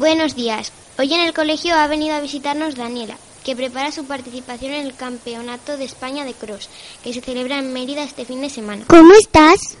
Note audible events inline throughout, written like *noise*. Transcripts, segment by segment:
Buenos días. Hoy en el colegio ha venido a visitarnos Daniela, que prepara su participación en el Campeonato de España de Cross, que se celebra en Mérida este fin de semana. ¿Cómo estás?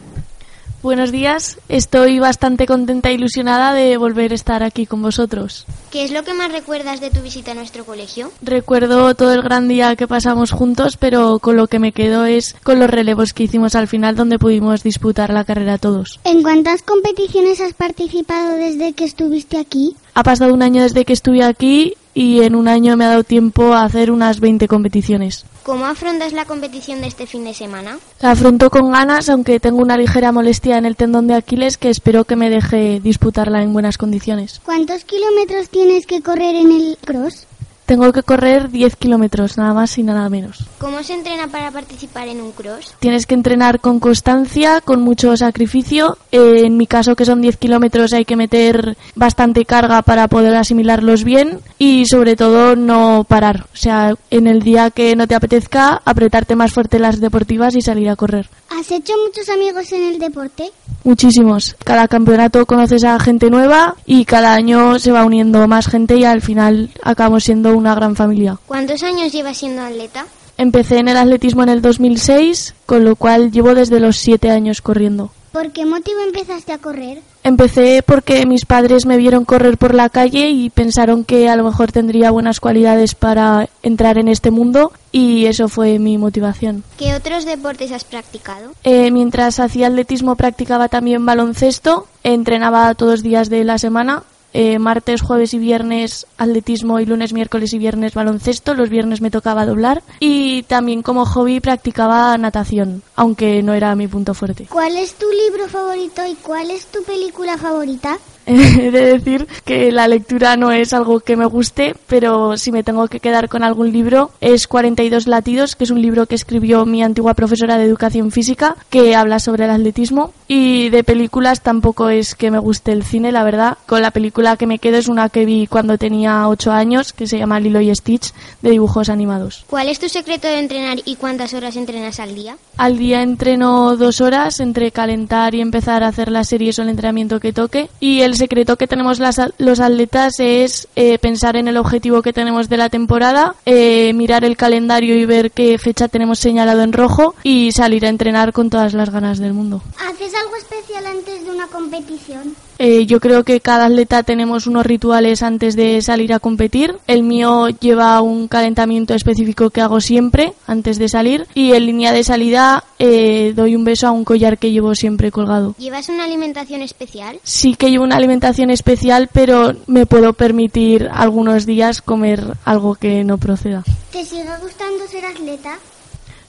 Buenos días, estoy bastante contenta e ilusionada de volver a estar aquí con vosotros. ¿Qué es lo que más recuerdas de tu visita a nuestro colegio? Recuerdo todo el gran día que pasamos juntos, pero con lo que me quedo es con los relevos que hicimos al final donde pudimos disputar la carrera todos. ¿En cuántas competiciones has participado desde que estuviste aquí? Ha pasado un año desde que estuve aquí y en un año me ha dado tiempo a hacer unas 20 competiciones. ¿Cómo afrontas la competición de este fin de semana? La afronto con ganas, aunque tengo una ligera molestia en el tendón de Aquiles que espero que me deje disputarla en buenas condiciones. ¿Cuántos kilómetros tienes que correr en el cross? Tengo que correr 10 kilómetros, nada más y nada menos. ¿Cómo se entrena para participar en un cross? Tienes que entrenar con constancia, con mucho sacrificio. Eh, en mi caso, que son 10 kilómetros, hay que meter bastante carga para poder asimilarlos bien y, sobre todo, no parar. O sea, en el día que no te apetezca, apretarte más fuerte las deportivas y salir a correr. ¿Has hecho muchos amigos en el deporte? Muchísimos. Cada campeonato conoces a gente nueva y cada año se va uniendo más gente y al final acabamos siendo una gran familia. ¿Cuántos años llevas siendo atleta? Empecé en el atletismo en el 2006, con lo cual llevo desde los 7 años corriendo. ¿Por qué motivo empezaste a correr? Empecé porque mis padres me vieron correr por la calle y pensaron que a lo mejor tendría buenas cualidades para entrar en este mundo y eso fue mi motivación. ¿Qué otros deportes has practicado? Eh, mientras hacía atletismo practicaba también baloncesto, entrenaba todos los días de la semana. Eh, martes, jueves y viernes atletismo y lunes, miércoles y viernes baloncesto. Los viernes me tocaba doblar y también como hobby practicaba natación, aunque no era mi punto fuerte. ¿Cuál es tu libro favorito y cuál es tu película favorita? *laughs* He de decir que la lectura no es algo que me guste, pero si me tengo que quedar con algún libro es 42 latidos, que es un libro que escribió mi antigua profesora de educación física, que habla sobre el atletismo. Y de películas tampoco es que me guste el cine, la verdad. Con la película que me quedo es una que vi cuando tenía 8 años, que se llama Lilo y Stitch, de dibujos animados. ¿Cuál es tu secreto de entrenar y cuántas horas entrenas al día? Al día entreno dos horas entre calentar y empezar a hacer las series o el entrenamiento que toque. Y el secreto que tenemos las, los atletas es eh, pensar en el objetivo que tenemos de la temporada, eh, mirar el calendario y ver qué fecha tenemos señalado en rojo y salir a entrenar con todas las ganas del mundo. ¿Haces algo especial antes de una competición? Eh, yo creo que cada atleta tenemos unos rituales antes de salir a competir. El mío lleva un calentamiento específico que hago siempre antes de salir y en línea de salida eh, doy un beso a un collar que llevo siempre colgado. ¿Llevas una alimentación especial? Sí que llevo una alimentación especial, pero me puedo permitir algunos días comer algo que no proceda. ¿Te sigue gustando ser atleta?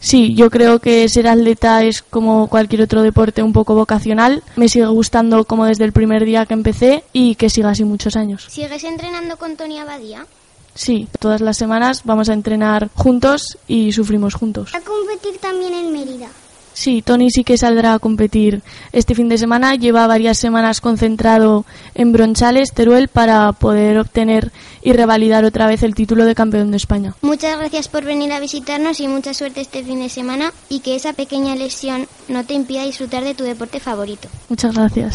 Sí, yo creo que ser atleta es como cualquier otro deporte un poco vocacional. Me sigue gustando como desde el primer día que empecé y que siga así muchos años. ¿Sigues entrenando con Tony Abadía? Sí, todas las semanas vamos a entrenar juntos y sufrimos juntos. ¿A competir también en Mérida? Sí, Tony sí que saldrá a competir este fin de semana. Lleva varias semanas concentrado en Bronchales, Teruel, para poder obtener y revalidar otra vez el título de campeón de España. Muchas gracias por venir a visitarnos y mucha suerte este fin de semana y que esa pequeña lesión no te impida disfrutar de tu deporte favorito. Muchas gracias.